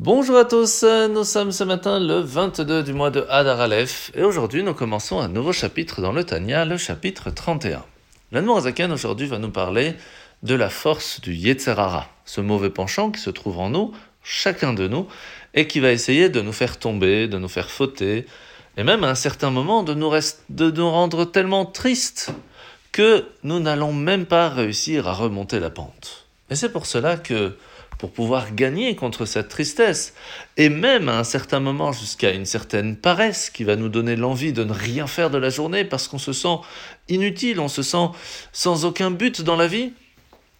Bonjour à tous, nous sommes ce matin le 22 du mois de Hadar Aleph et aujourd'hui nous commençons un nouveau chapitre dans le Tanya, le chapitre 31. L'Anmorazaken aujourd'hui va nous parler de la force du Yetzerara, ce mauvais penchant qui se trouve en nous, chacun de nous, et qui va essayer de nous faire tomber, de nous faire fauter, et même à un certain moment de nous, de nous rendre tellement tristes que nous n'allons même pas réussir à remonter la pente. Et c'est pour cela que pour pouvoir gagner contre cette tristesse, et même à un certain moment jusqu'à une certaine paresse qui va nous donner l'envie de ne rien faire de la journée parce qu'on se sent inutile, on se sent sans aucun but dans la vie,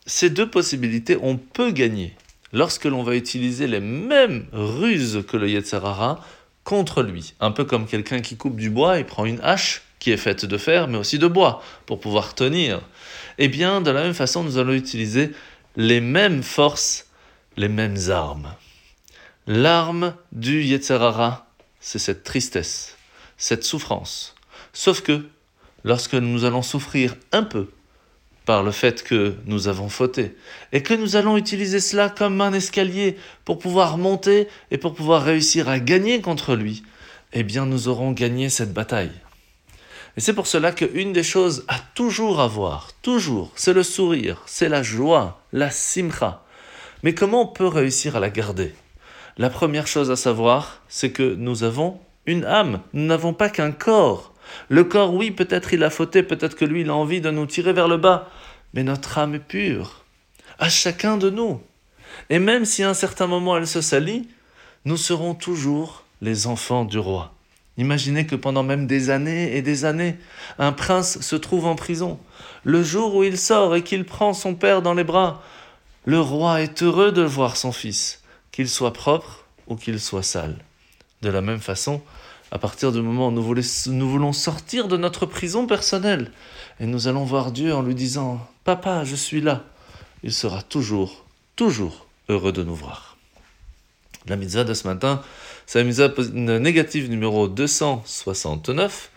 ces deux possibilités, on peut gagner lorsque l'on va utiliser les mêmes ruses que le Yetzerara contre lui. Un peu comme quelqu'un qui coupe du bois et prend une hache qui est faite de fer mais aussi de bois pour pouvoir tenir. Eh bien, de la même façon, nous allons utiliser les mêmes forces les mêmes armes. L'arme du Yetzerara, c'est cette tristesse, cette souffrance. Sauf que, lorsque nous allons souffrir un peu par le fait que nous avons fauté, et que nous allons utiliser cela comme un escalier pour pouvoir monter et pour pouvoir réussir à gagner contre lui, eh bien nous aurons gagné cette bataille. Et c'est pour cela qu'une des choses à toujours avoir, toujours, c'est le sourire, c'est la joie, la simcha. Mais comment on peut réussir à la garder? La première chose à savoir, c'est que nous avons une âme, nous n'avons pas qu'un corps. Le corps, oui, peut-être il a fauté, peut-être que lui, il a envie de nous tirer vers le bas, mais notre âme est pure, à chacun de nous. Et même si à un certain moment elle se salit, nous serons toujours les enfants du roi. Imaginez que pendant même des années et des années, un prince se trouve en prison. Le jour où il sort et qu'il prend son père dans les bras, le roi est heureux de voir son fils, qu'il soit propre ou qu'il soit sale. De la même façon, à partir du moment où nous, voulons sortir de notre prison personnelle, et nous allons voir Dieu en lui disant Papa, je suis là, il sera toujours, toujours heureux de nous voir. La mitzvah de ce matin, c'est la mitzvah négative numéro 269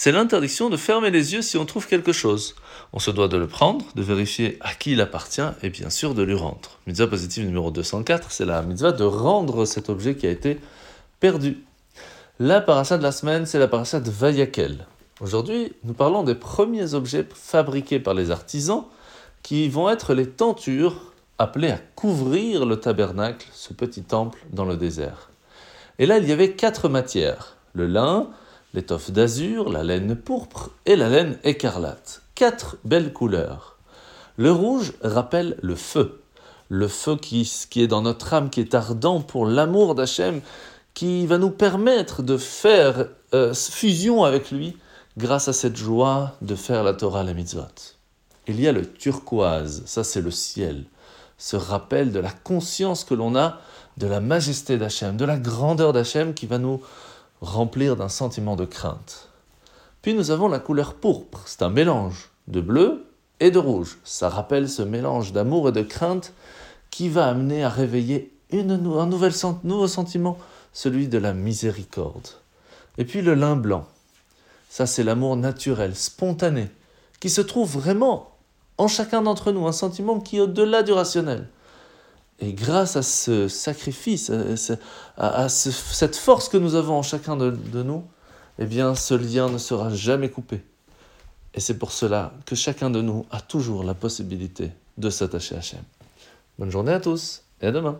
c'est l'interdiction de fermer les yeux si on trouve quelque chose. On se doit de le prendre, de vérifier à qui il appartient et bien sûr de lui rendre. Mitzvah positive numéro 204, c'est la mitzvah de rendre cet objet qui a été perdu. La paracha de la semaine, c'est la paracha de Vayakel. Aujourd'hui, nous parlons des premiers objets fabriqués par les artisans qui vont être les tentures appelées à couvrir le tabernacle, ce petit temple dans le désert. Et là, il y avait quatre matières le lin, l'étoffe d'azur, la laine pourpre et la laine écarlate. Quatre belles couleurs. Le rouge rappelle le feu, le feu qui, qui est dans notre âme, qui est ardent pour l'amour d'Hachem, qui va nous permettre de faire euh, fusion avec lui grâce à cette joie de faire la Torah, la mitzvot. Il y a le turquoise, ça c'est le ciel, ce rappel de la conscience que l'on a de la majesté d'Hachem, de la grandeur d'Hachem qui va nous remplir d'un sentiment de crainte. Puis nous avons la couleur pourpre, c'est un mélange de bleu et de rouge. Ça rappelle ce mélange d'amour et de crainte qui va amener à réveiller une, un nouvel, nouveau sentiment, celui de la miséricorde. Et puis le lin blanc, ça c'est l'amour naturel, spontané, qui se trouve vraiment en chacun d'entre nous, un sentiment qui est au-delà du rationnel. Et grâce à ce sacrifice, à, cette force que nous avons en chacun de, nous, eh bien, ce lien ne sera jamais coupé. Et c'est pour cela que chacun de nous a toujours la possibilité de s'attacher à Hachem. Bonne journée à tous et à demain.